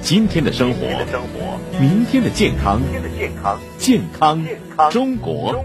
今天的生活，明天的健康，健康中国。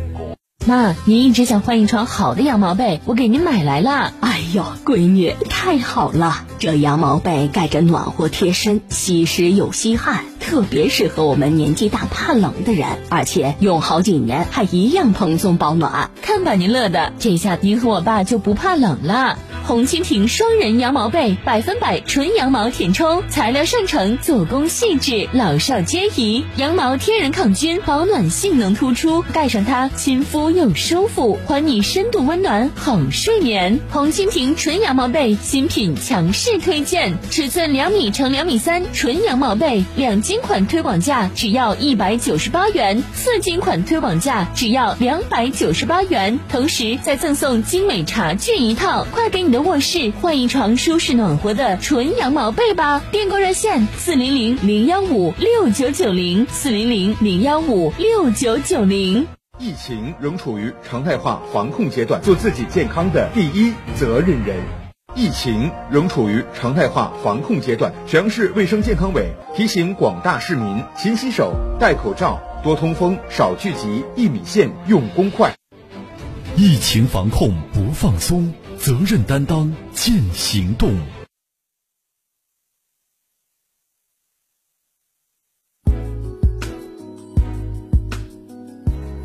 妈，您一直想换一床好的羊毛被，我给您买来了。哎呦，闺女，太好了！这羊毛被盖着暖和贴身，吸湿又吸汗，特别适合我们年纪大怕冷的人，而且用好几年还一样蓬松保暖。看把您乐的，这下您和我爸就不怕冷了。红蜻蜓双人羊毛被，百分百纯羊毛填充，材料上乘，做工细致，老少皆宜。羊毛天然抗菌，保暖性能突出，盖上它亲肤又舒服，还你深度温暖好睡眠。红蜻蜓纯羊毛被新品强势推荐，尺寸两米乘两米三，纯羊毛被两斤款推广价只要一百九十八元，四斤款推广价只要两百九十八元，同时再赠送精美茶具一套，快给你！的卧室换一床舒适暖和的纯羊毛被吧，订购热线四零零零幺五六九九零四零零零幺五六九九零。疫情仍处于常态化防控阶段，做自己健康的第一责任人。疫情仍处于常态化防控阶段，沈阳市卫生健康委提醒广大市民：勤洗手、戴口罩、多通风、少聚集、一米线用公筷。疫情防控不放松。责任担当，见行动。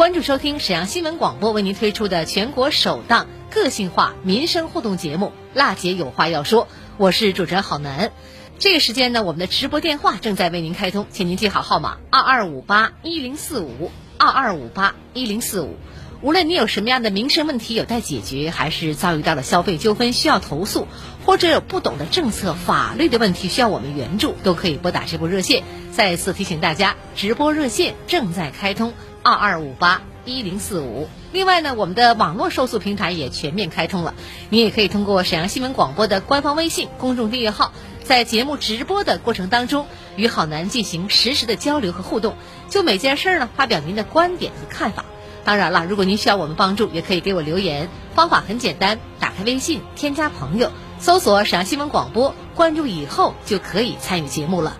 关注收听沈阳新闻广播为您推出的全国首档个性化民生互动节目《辣姐有话要说》，我是主持人郝楠。这个时间呢，我们的直播电话正在为您开通，请您记好号码：二二五八一零四五二二五八一零四五。无论你有什么样的民生问题有待解决，还是遭遇到了消费纠纷需要投诉，或者有不懂的政策、法律的问题需要我们援助，都可以拨打这部热线。再次提醒大家，直播热线正在开通，二二五八一零四五。另外呢，我们的网络受诉平台也全面开通了，你也可以通过沈阳新闻广播的官方微信公众订阅号，在节目直播的过程当中，与好男进行实时的交流和互动，就每件事儿呢发表您的观点和看法。当然了，如果您需要我们帮助，也可以给我留言。方法很简单，打开微信，添加朋友，搜索沈阳新闻广播，关注以后就可以参与节目了。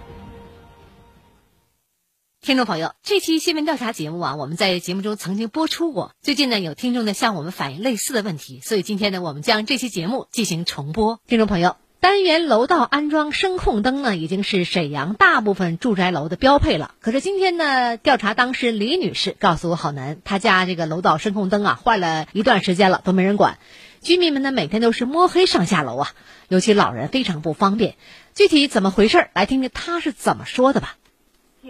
听众朋友，这期新闻调查节目啊，我们在节目中曾经播出过。最近呢，有听众呢向我们反映类似的问题，所以今天呢，我们将这期节目进行重播。听众朋友。单元楼道安装声控灯呢，已经是沈阳大部分住宅楼的标配了。可是今天呢，调查当事人李女士告诉我，好难，她家这个楼道声控灯啊，坏了一段时间了，都没人管。居民们呢，每天都是摸黑上下楼啊，尤其老人非常不方便。具体怎么回事？来听听她是怎么说的吧。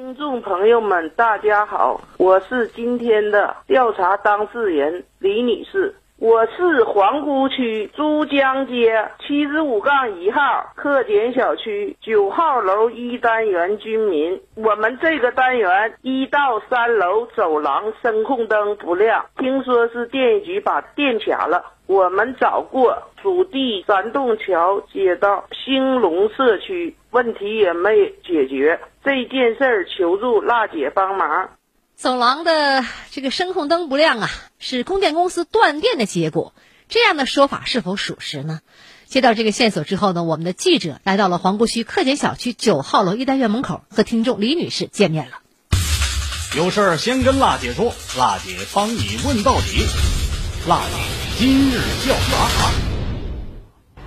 听众朋友们，大家好，我是今天的调查当事人李女士。我是皇姑区珠江街七十五杠一号客检小区九号楼一单元居民。我们这个单元一到三楼走廊声控灯不亮，听说是电业局把电卡了。我们找过属地三栋桥街道兴隆社区，问题也没解决。这件事儿求助辣姐帮忙。走廊的这个声控灯不亮啊，是供电公司断电的结果。这样的说法是否属实呢？接到这个线索之后呢，我们的记者来到了皇姑区客简小区九号楼一单元门口，和听众李女士见面了。有事儿先跟辣姐说，辣姐帮你问到底。辣姐今日调查。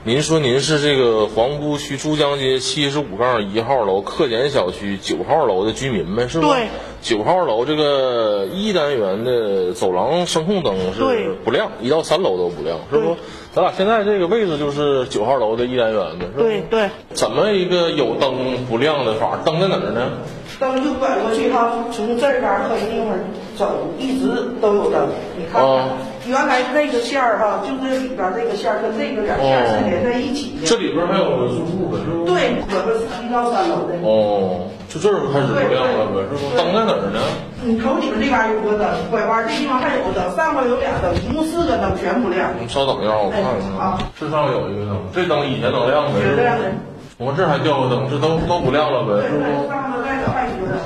您说您是这个皇姑区珠江街七十五杠一号楼客检小区九号楼的居民呗，是吧？对。九号楼这个一单元的走廊声控灯是不亮，一到三楼都不亮，是不？咱俩现在这个位置就是九号楼的一单元的，是吧？对对。怎么一个有灯不亮的法？灯在哪儿呢？灯就拐过去哈，从这儿边可以地方走，一直都有灯。你看看，原来那个线儿哈，就这里边这个线儿跟这个两线是连在一起的。这里边还有个住户的，是不？对，我们是一到三楼的。哦，就这儿开始不亮了呗，是不？灯在哪儿呢？你瞅你们这边有个灯，拐弯这地方还有个灯，上面有俩灯，一共四个灯全不亮。你稍等一下，我看看啊。这上面有一个灯，这灯以前能亮呗？亮的。我们这还掉个灯，这都都不亮了呗，是不？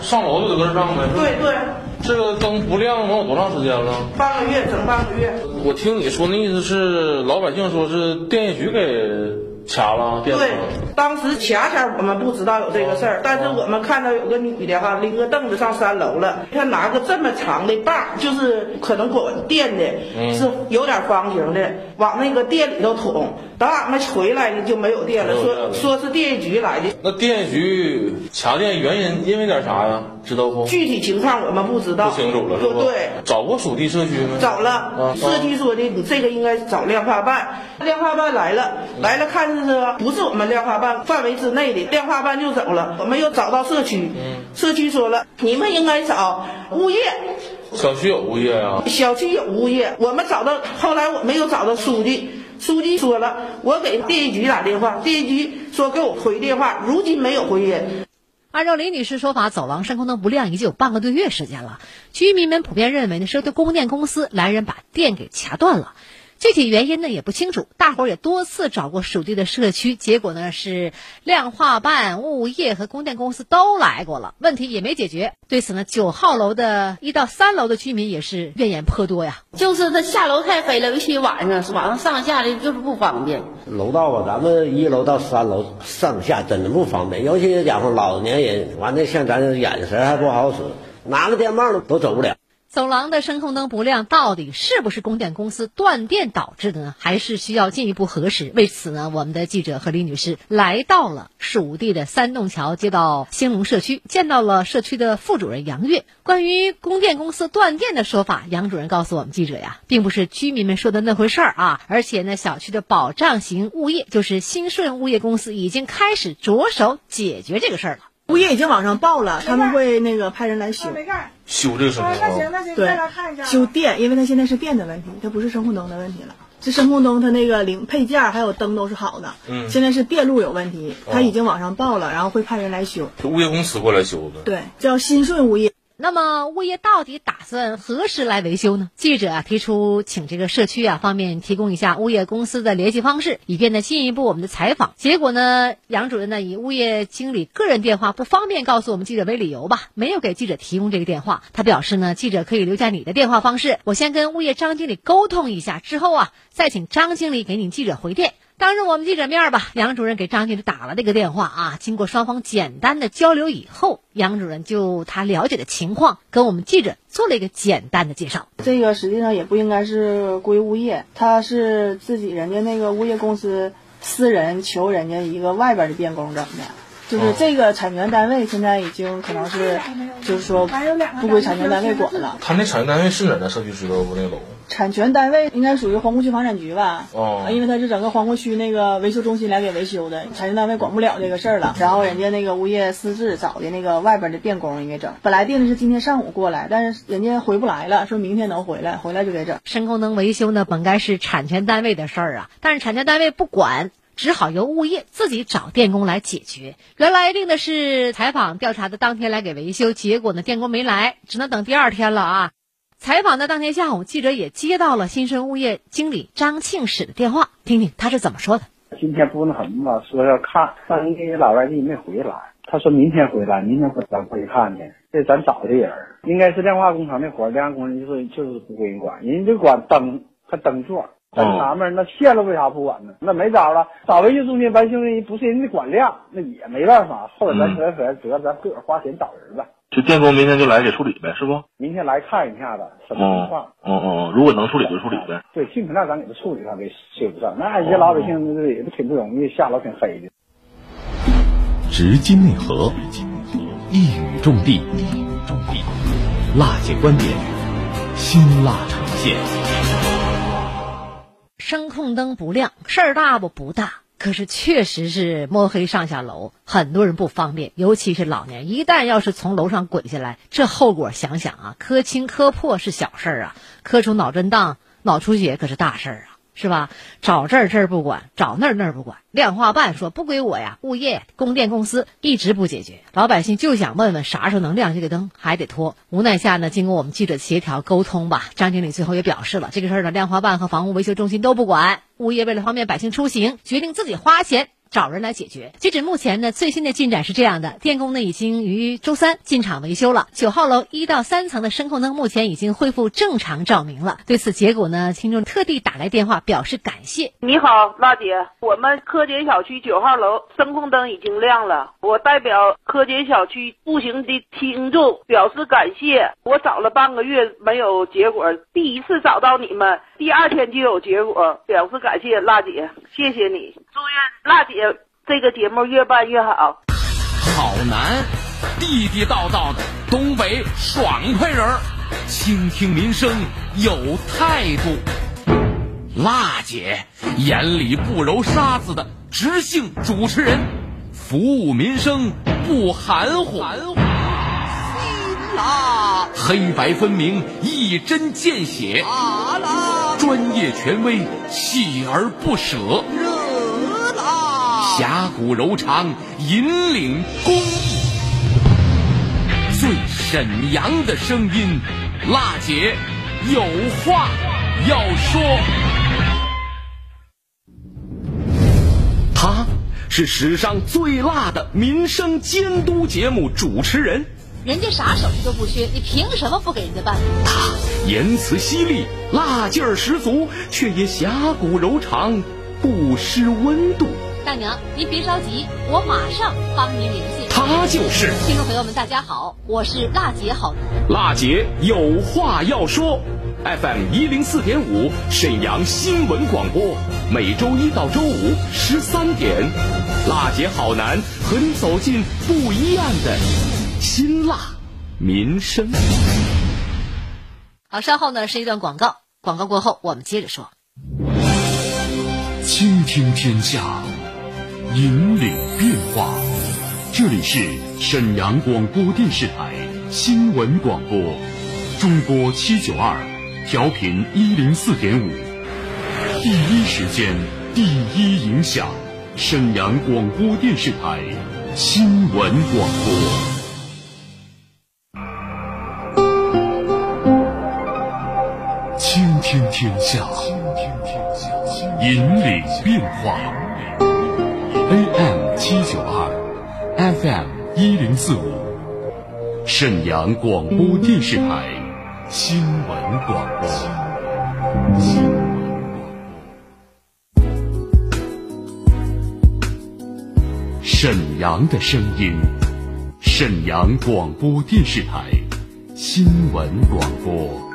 上楼就得跟上呗。对对。这个灯不亮能有多长时间了？半个月，整半个月。我听你说那意思是，老百姓说是电业局给。掐了，对，当时卡前我们不知道有这个事儿，但是我们看到有个女的哈拎个凳子上三楼了，她拿个这么长的棒，就是可能管电的，是有点方形的，往那个店里头捅。等俺们回来呢就没有电了，说说是电业局来的。那电业局卡电原因因为点啥呀？知道不？具体情况我们不知道，不清楚了，是不？对，找过属地社区吗？找了，社区说的你这个应该找量化办，量化办来了，来了看。是不是我们量化办范围之内的？量化办就走了，我们又找到社区，社区说了，你们应该找物业。小区有物业啊？小区有物业，我们找到，后来我们又找到书记，书记说了，我给电业局打电话，电业局说给我回电话，如今没有回音。按照李女士说法，走廊声控灯不亮已经有半个多月时间了，居民们普遍认为呢，是对供电公司来人把电给掐断了。具体原因呢也不清楚，大伙儿也多次找过属地的社区，结果呢是量化办、物业和供电公司都来过了，问题也没解决。对此呢，九号楼的一到三楼的居民也是怨言颇多呀。就是他下楼太黑了，尤其晚上，晚上上下的就是不方便。楼道啊，咱们一楼到三楼上下真的不方便，尤其是讲老年人，完了像咱这眼神还不好使，拿个电棒都走不了。走廊的声控灯不亮，到底是不是供电公司断电导致的呢？还是需要进一步核实？为此呢，我们的记者和李女士来到了属地的三洞桥街道兴隆社区，见到了社区的副主任杨月。关于供电公司断电的说法，杨主任告诉我们记者呀，并不是居民们说的那回事儿啊。而且呢，小区的保障型物业就是新顺物业公司已经开始着手解决这个事儿了。物业已经往上报了，他们会那个派人来修。修这个声控灯，对，修电，因为它现在是电的问题，它不是声控灯的问题了。这声控灯它那个零配件还有灯都是好的，嗯，现在是电路有问题，他已经往上报了，然后会派人来修。就物业公司过来修的。对，叫新顺物业。那么物业到底打算何时来维修呢？记者啊提出，请这个社区啊方面提供一下物业公司的联系方式，以便呢进一步我们的采访。结果呢，杨主任呢以物业经理个人电话不方便告诉我们记者为理由吧，没有给记者提供这个电话。他表示呢，记者可以留下你的电话方式，我先跟物业张经理沟通一下，之后啊再请张经理给你记者回电。当着我们记者面吧，杨主任给张经理打了这个电话啊。经过双方简单的交流以后，杨主任就他了解的情况跟我们记者做了一个简单的介绍。这个实际上也不应该是归物业，他是自己人家那个物业公司私人求人家一个外边的电工整的。就是这个产权单位现在已经可能是，就是说不归产权单位管了。他那产权单位是哪的社区知道不？那楼？产权单位应该属于皇姑区房产局吧？哦，因为他是整个皇姑区那个维修中心来给维修的，产权单位管不了这个事儿了。然后人家那个物业私自找的那个外边的电工应该整，本来定的是今天上午过来，但是人家回不来了，说明天能回来，回来就给整。声控灯维修呢，本该是产权单位的事儿啊，但是产权单位不管。只好由物业自己找电工来解决。原来定的是采访调查的当天来给维修，结果呢，电工没来，只能等第二天了啊。采访的当天下午，记者也接到了新生物业经理张庆史的电话，听听他是怎么说的。今天不那什么吧，说要看，但人家老外地没回来，他说明天回来，明天咱过去看去。这咱找的人，应该是亮化工厂的活，亮化工程就是就是不归人管，人家就管灯和灯座。真纳闷，那线路为啥不管呢？那没招了，找维修中心，维修人不是人家管量，那也没办法。后来咱说说，得咱自个儿花钱找人吧。就电工明天就来给处理呗，是不？明天来看一下子什么情况。嗯嗯，如果能处理就处理呗。对，尽可能咱给他处理，他给修上。那一些老百姓这也是挺不容易，下楼挺黑的。直击内核，一语中的，辣姐观点，辛辣呈现。声控灯不亮，事儿大不？不大，可是确实是摸黑上下楼，很多人不方便，尤其是老年人，一旦要是从楼上滚下来，这后果想想啊，磕青磕破是小事儿啊，磕出脑震荡、脑出血可是大事儿啊。是吧？找这儿这儿不管，找那儿那儿不管。量化办说不归我呀，物业、供电公司一直不解决。老百姓就想问问啥时候能亮这个灯，还得拖。无奈下呢，经过我们记者协调沟通吧，张经理最后也表示了，这个事儿呢，量化办和房屋维修中心都不管。物业为了方便百姓出行，决定自己花钱。找人来解决。截止目前呢，最新的进展是这样的：电工呢已经于周三进场维修了。九号楼一到三层的声控灯目前已经恢复正常照明了。对此结果呢，听众特地打来电话表示感谢。你好，娜姐，我们科杰小区九号楼声控灯已经亮了。我代表科杰小区步行的听众表示感谢。我找了半个月没有结果，第一次找到你们，第二天就有结果，表示感谢，娜姐，谢谢你。祝愿娜姐。这个节目越办越好。好男，地地道道的东北爽快人儿，倾听民生有态度。辣姐眼里不揉沙子的直性主持人，服务民生不含糊。辣，黑白分明，一针见血。专业权威，锲而不舍。侠骨柔肠，引领公益，最沈阳的声音，辣姐有话要说。他是史上最辣的民生监督节目主持人，人家啥手艺都不缺，你凭什么不给人家办？他言辞犀利，辣劲儿十足，却也侠骨柔肠，不失温度。大娘，您别着急，我马上帮您联系。他就是听众朋友们，大家好，我是辣姐好男。辣姐有话要说，FM 一零四点五，沈阳新闻广播，每周一到周五十三点，辣姐好男和你走进不一样的辛辣民生。好，稍后呢是一段广告，广告过后我们接着说。倾听天下。引领变化，这里是沈阳广播电视台新闻广播，中波七九二，调频一零四点五，第一时间，第一影响，沈阳广播电视台新闻广播，倾听天下，引领变化。，FM 一零四五，沈阳广播电视台新闻广播。沈阳的声音，沈阳广播电视台新闻广播。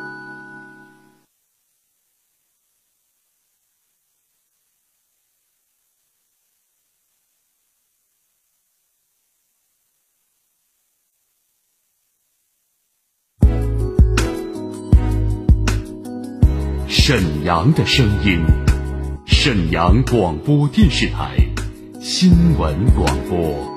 沈阳的声音，沈阳广播电视台新闻广播。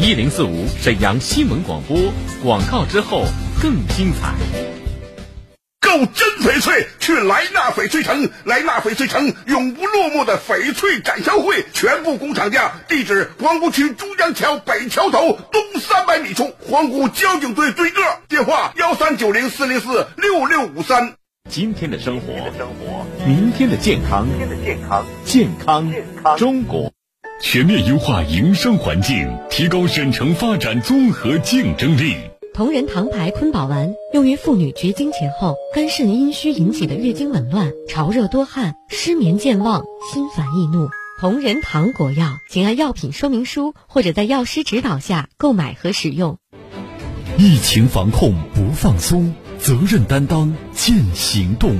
一零四五沈阳新闻广播广告之后更精彩。购真翡翠，去莱纳翡翠城。莱纳翡翠城永不落幕的翡翠展销会，全部工厂价。地址：黄姑区珠江桥北桥头东三百米处，黄姑交警队对个。电话：幺三九零四零四六六五三。今天的生活，明天的健康，健康中国。全面优化营商环境，提高省城发展综合竞争力。同仁堂牌坤宝丸用于妇女绝经前后肝肾阴虚引起的月经紊乱、潮热多汗、失眠健忘、心烦易怒。同仁堂国药，请按药品说明书或者在药师指导下购买和使用。疫情防控不放松，责任担当见行动。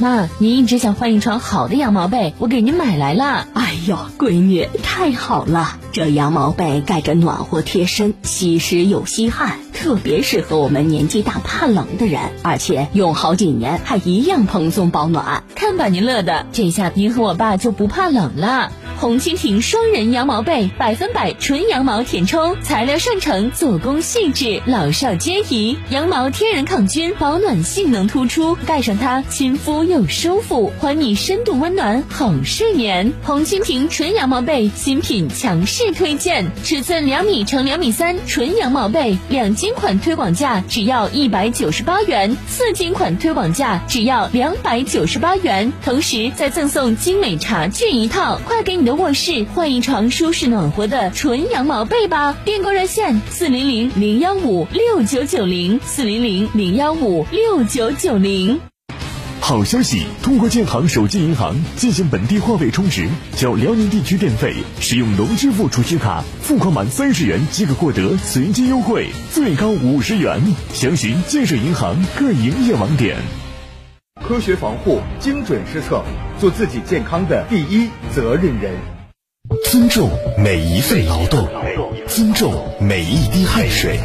妈，您一直想换一床好的羊毛被，我给您买来了。哎呦，闺女，太好了！这羊毛被盖着暖和贴身，吸湿又吸汗，特别适合我们年纪大怕冷的人，而且用好几年还一样蓬松保暖。看把您乐的，这下您和我爸就不怕冷了。红蜻蜓双人羊毛被，百分百纯羊毛填充，材料上乘，做工细致，老少皆宜。羊毛天然抗菌，保暖性能突出，盖上它亲肤又舒服，还你深度温暖好睡眠。红蜻蜓纯羊毛被新品强势推荐，尺寸两米乘两米三，纯羊毛被，两斤款推广价只要一百九十八元，四斤款推广价只要两百九十八元，同时再赠送精美茶具一套，快给你的。卧室换一床舒适暖和的纯羊毛被吧！订购热线：四零零零幺五六九九零四零零零幺五六九九零。好消息！通过建行手机银行进行本地话费充值，缴辽宁地区电费，使用农支付储蓄卡付款满三十元即可获得随机优惠，最高五十元。详询建设银行各营业网点。科学防护，精准施策，做自己健康的第一责任人。尊重每一份劳动，尊重每一滴汗水。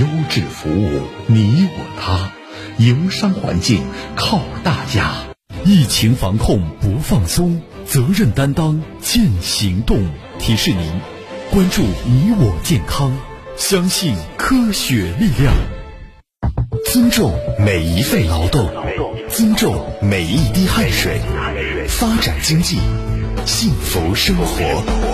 优质服务，你我他。营商环境靠大家。疫情防控不放松，责任担当见行动。提示您，关注你我健康，相信科学力量。尊重每一份劳动，尊重每一滴汗水，发展经济，幸福生活。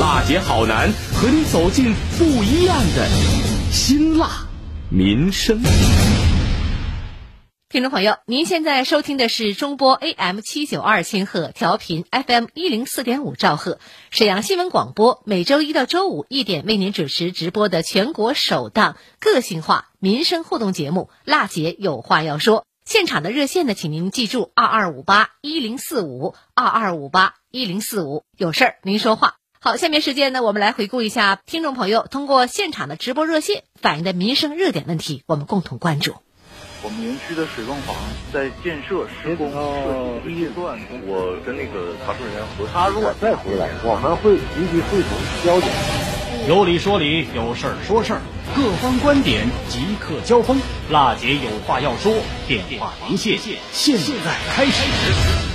辣姐好男和你走进不一样的辛辣民生。听众朋友，您现在收听的是中波 AM 七九二千赫调频 FM 一零四点五兆赫沈阳新闻广播，每周一到周五一点为您主持直播的全国首档个性化民生互动节目《辣姐有话要说》。现场的热线呢，请您记住二二五八一零四五二二五八一零四五，有事儿您说话。好，下面时间呢，我们来回顾一下听众朋友通过现场的直播热线反映的民生热点问题，我们共同关注。我们园区的水泵房在建设施工设计阶段，我跟那个查处人员核他如果再回来，我们会立即汇总交警。有理说理，有事儿说事儿，各方观点即刻交锋。辣姐有话要说，电话连线现在开始。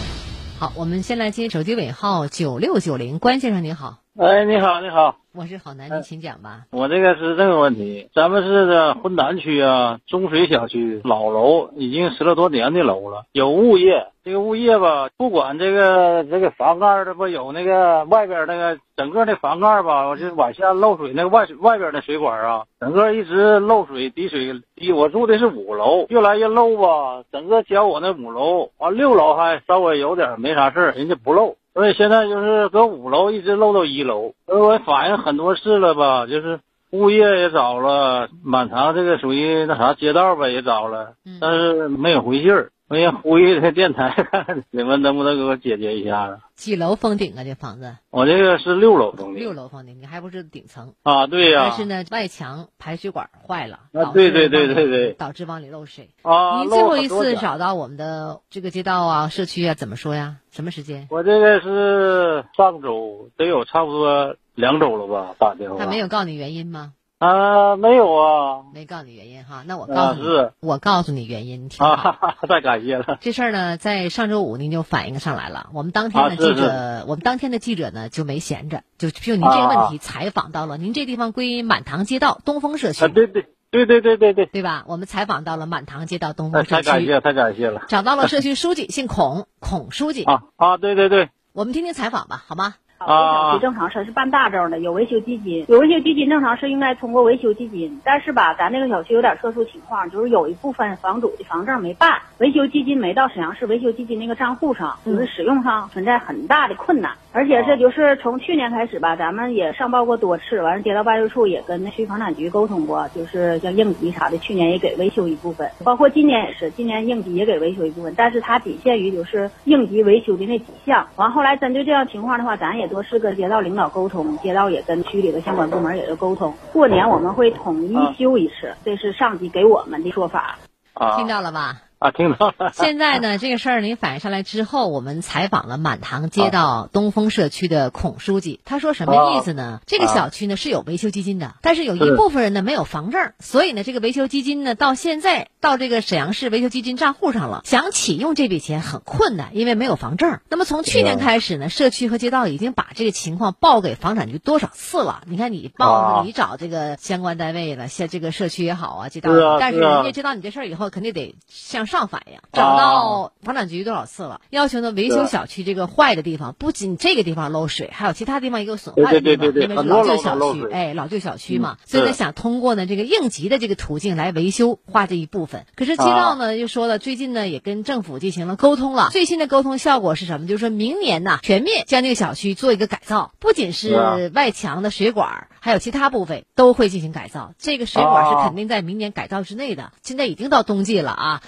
好，我们先来接手机尾号九六九零，关先生您好。哎，你好，你好，我是好男，你请讲吧。我这个是这个问题，咱们是这浑南区啊，中水小区老楼已经十来多年的楼了，有物业，这个物业吧，不管这个这个房盖这不有那个外边那个整个那房盖吧，我就往下漏水，那个外外边的水管啊，整个一直漏水滴水滴。我住的是五楼，越来越漏吧，整个浇我那五楼，完六楼还稍微有点没啥事，人家不漏。所以现在就是搁五楼一直漏到一楼，所以我反映很多次了吧，就是物业也找了，满堂这个属于那啥街道吧也找了，但是没有回信儿。我也呼吁这电台，看 你们能不能给我解决一下子？几楼封顶啊？这房子？我这个是六楼封顶。六楼封顶，你还不是顶层啊？对呀。但是呢，外墙排水管坏了，啊，对对对对对，导致往里漏水啊。你最后一次找到我们的这个街道啊、社区啊，怎么说呀？什么时间？我这个是上周，得有差不多两周了吧？打电话。他没有告诉你原因吗？啊，没有啊，没告诉你原因哈。那我告诉你，是我告诉你原因。啊，太感谢了。这事儿呢，在上周五您就反映上来了。我们当天的记者，我们当天的记者呢就没闲着，就就您这个问题采访到了。您这地方归满堂街道东风社区，对对对对对对对，对吧？我们采访到了满堂街道东风社区，太感谢太感谢了。找到了社区 书记，姓孔，孔书记。啊啊，对对对。我们听听采访吧，好吗？啊，小区正常是是办大证的，有维修基金，有维修基金正常是应该通过维修基金，但是吧，咱这个小区有点特殊情况，就是有一部分房主的房证没办，维修基金没到沈阳市维修基金那个账户上，就是使用上存在很大的困难，而且是就是从去年开始吧，咱们也上报过多次，完了街道办事处也跟那区房产局沟通过，就是像应急啥的，去年也给维修一部分，包括今年也是，今年应急也给维修一部分，但是它仅限于就是应急维修的那几项，完后来针对这样情况的话，咱也多次跟街道领导沟通，街道也跟区里的相关部门也都沟通，过年我们会统一修一次，这是上级给我们的说法。啊，听到了吧？啊，听到了。现在呢，这个事儿您反映上来之后，我们采访了满堂街道东风社区的孔书记，他说什么意思呢？这个小区呢是有维修基金的，但是有一部分人呢没有房证，所以呢这个维修基金呢到现在到这个沈阳市维修基金账户上了，想启用这笔钱很困难，因为没有房证。那么从去年开始呢，社区和街道已经把这个情况报给房产局多少次了？你看你报，你找这个相关单位了，像这个社区也好啊，街道，但是人家知道你这事儿以后，肯定得向上反映。找到房产局多少次了？要求呢维修小区这个坏的地方，不仅这个地方漏水，还有其他地方也有损坏的地方，因为是老旧小区，哎，老旧小区嘛，所以呢想通过呢这个应急的这个途径来维修花这一部分。可是街道呢又说了，最近呢也跟政府进行了沟通了，最新的沟通效果是什么？就是说明年呢全面将这个小区做一个改造，不仅是外墙的水管，还有其他部分都会进行改造。这个水管是肯定在明年改造之内的。现在已经到冬季了啊，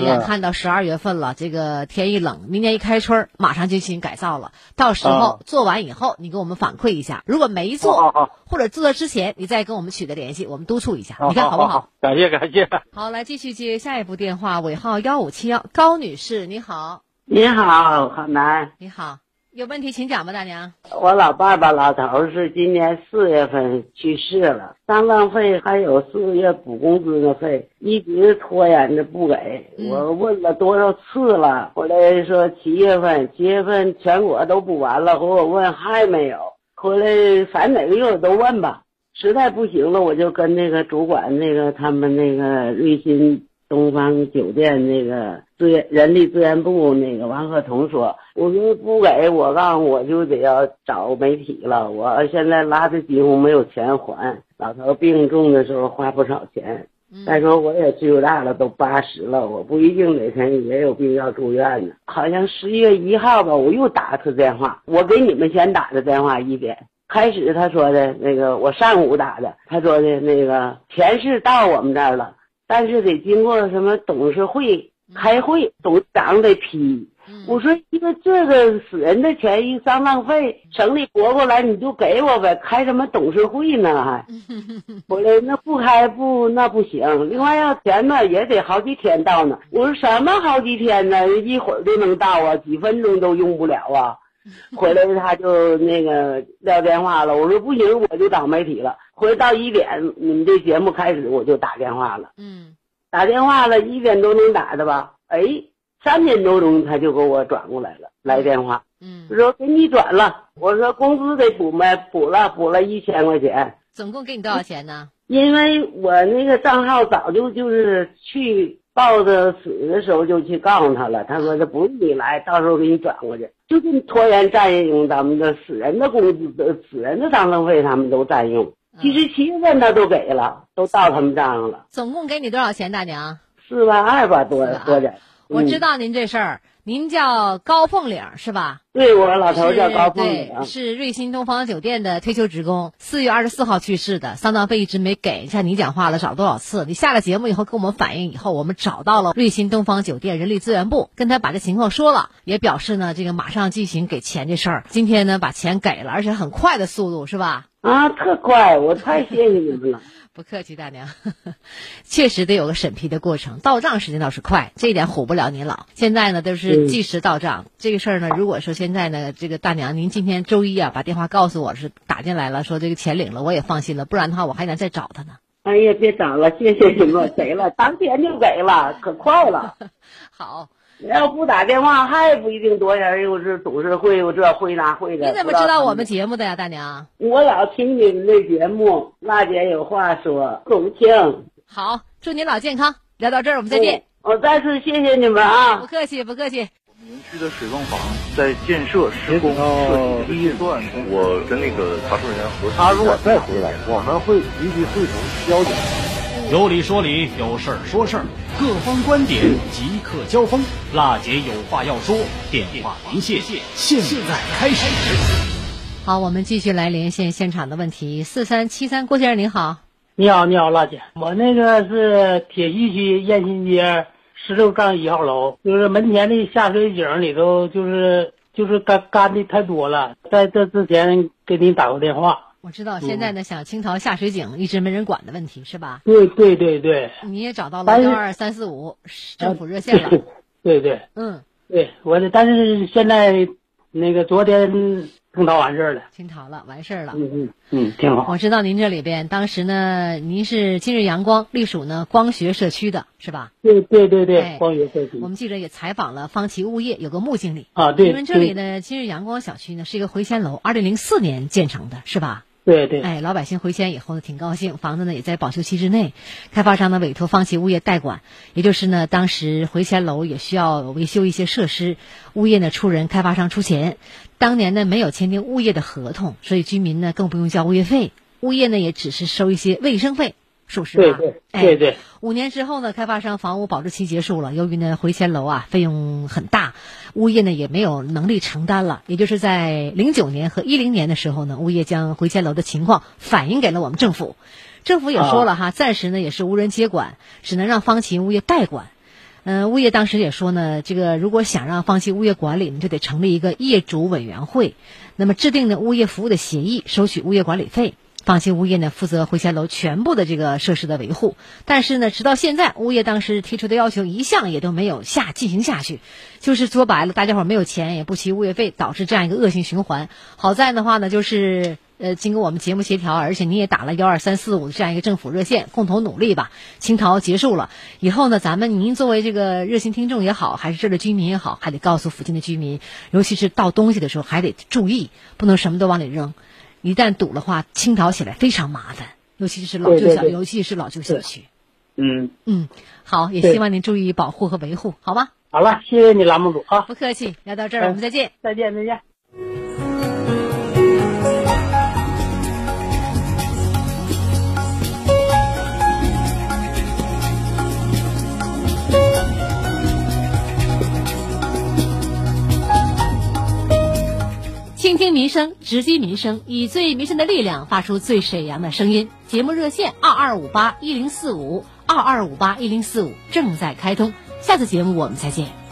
眼看到十二月份了，这个天一冷，明年一开春，马上就进行改造了。到时候做完以后，你给我们反馈一下。如果没做，或者做之前，你再跟我们取得联系，我们督促一下，你看好不好？感谢感谢。好，来继续接下一部电话，尾号幺五七幺，高女士，你好。你好，好男。你好，有问题请讲吧，大娘。我老爸爸老头是今年四月份去世了，丧葬费还有四个月补工资的费，一直拖延着不给。我问了多少次了，后来说七月份，七月份全国都补完了，和我问还没有。回来反正哪个月我都问吧，实在不行了，我就跟那个主管那个他们那个瑞鑫东方酒店那个资源人力资源部那个王鹤彤说，我说不给我告诉我就得要找媒体了，我现在拉的几乎没有钱还。老头病重的时候花不少钱，再说我也岁数大了，都八十了，我不一定哪天也有病要住院呢。好像十一月一号吧，我又打他电话，我给你们先打的电话一点。开始他说的那个我上午打的，他说的那个钱是到我们这儿了，但是得经过什么董事会开会，董事长得批。我说因为这个死人的钱一丧葬费，省里拨过来你就给我呗，开什么董事会呢还？我说那不开不那不行，另外要钱呢也得好几天到呢。我说什么好几天呢？一会儿就能到啊，几分钟都用不了啊。回来他就那个撂电话了，我说不行，我就找媒体了。回来到一点，你们这节目开始我就打电话了。嗯，打电话了，一点多钟打的吧？哎，三点多钟他就给我转过来了，来电话，嗯，说给你转了。我说工资得补没？补了，补了一千块钱。总共给你多少钱呢？因为我那个账号早就就是去报的死的时候就去告诉他了，他说这不用你来，到时候给你转过去，就这么拖延占用咱们的死人的工资的死人的丧葬费，他们都占用。其实七月份他都给了，都到他们账上了。总共给你多少钱，大娘？四万二吧，多多点。我知道您这事儿，您叫高凤岭是吧？对，我老头叫高凤岭，是瑞鑫东方酒店的退休职工，四月二十四号去世的，丧葬费一直没给。像你讲话了，找多少次？你下了节目以后跟我们反映以后，我们找到了瑞鑫东方酒店人力资源部，跟他把这情况说了，也表示呢，这个马上进行给钱这事儿。今天呢，把钱给了，而且很快的速度，是吧？啊，特快！我太谢谢你们了。不客气，大娘，确实得有个审批的过程，到账时间倒是快，这一点唬不了您老。现在呢都是计时到账，这个事儿呢，如果说现在呢，这个大娘您今天周一啊把电话告诉我是打进来了，说这个钱领了，我也放心了，不然的话我还得再找他呢。哎呀，别找了，谢谢你们，给了，当天就给了，可快了。好。要不打电话还不一定多人，又是董事会，又这会那会的。你怎么知道我们节目的呀，大娘？我老听你们的节目，娜姐有话说，总听。好，祝您老健康。聊到这儿，我们再见。我再次谢谢你们啊！不客气，不客气。园区的水泵房在建设施工设计第一段，我跟那个查收人员核他如果再回来，我们会立即会同交警。有理说理，有事儿说事儿，各方观点即刻交锋。辣姐有话要说，电话连线，现在开始。好，我们继续来连线现场的问题。四三七三，郭先生您好。你好，你好，辣姐，我那个是铁西区燕新街十六杠一号楼，就是门前的下水井里头，就是就是干干的太多了。在这之前给你打过电话。我知道现在呢，想清淘下水井一直没人管的问题是吧？对对对对。你也找到了幺二三四五政府热线了。对对。嗯。对，我的，但是现在那个昨天清淘完事儿了。清淘了，完事儿了。嗯嗯嗯，挺好。我知道您这里边当时呢，您是今日阳光隶属呢光学社区的是吧？对对对对，光学社区。我们记者也采访了方琦物业有个穆经理啊，对。你们这里的今日阳光小区呢是一个回迁楼，二零零四年建成的，是吧？对对，哎，老百姓回迁以后呢，挺高兴，房子呢也在保修期之内，开发商呢委托放弃物业代管，也就是呢，当时回迁楼也需要维修一些设施，物业呢出人，开发商出钱，当年呢没有签订物业的合同，所以居民呢更不用交物业费，物业呢也只是收一些卫生费。是不是啊？对对。五年之后呢，开发商房屋保质期结束了，由于呢回迁楼啊费用很大，物业呢也没有能力承担了。也就是在零九年和一零年的时候呢，物业将回迁楼的情况反映给了我们政府，政府也说了哈，暂时呢也是无人接管，只能让方琦物业代管。嗯，物业当时也说呢，这个如果想让方琦物业管理，你就得成立一个业主委员会，那么制定呢物业服务的协议，收取物业管理费。放心，物业呢负责回迁楼全部的这个设施的维护，但是呢，直到现在，物业当时提出的要求一项也都没有下进行下去，就是说白了，大家伙没有钱，也不齐物业费，导致这样一个恶性循环。好在的话呢，就是呃，经过我们节目协调，而且你也打了幺二三四五这样一个政府热线，共同努力吧，清淘结束了以后呢，咱们您作为这个热心听众也好，还是这儿的居民也好，还得告诉附近的居民，尤其是倒东西的时候还得注意，不能什么都往里扔。一旦堵的话，清扫起来非常麻烦，尤其是老旧小，尤其是老旧小区。嗯嗯，好，也希望您注意保护和维护，好吗？好了，谢谢你，栏目组啊，不客气。聊到这儿，我们再见，再见，再见。听民生，直击民生，以最民生的力量发出最沈阳的声音。节目热线二二五八一零四五二二五八一零四五正在开通。下次节目我们再见。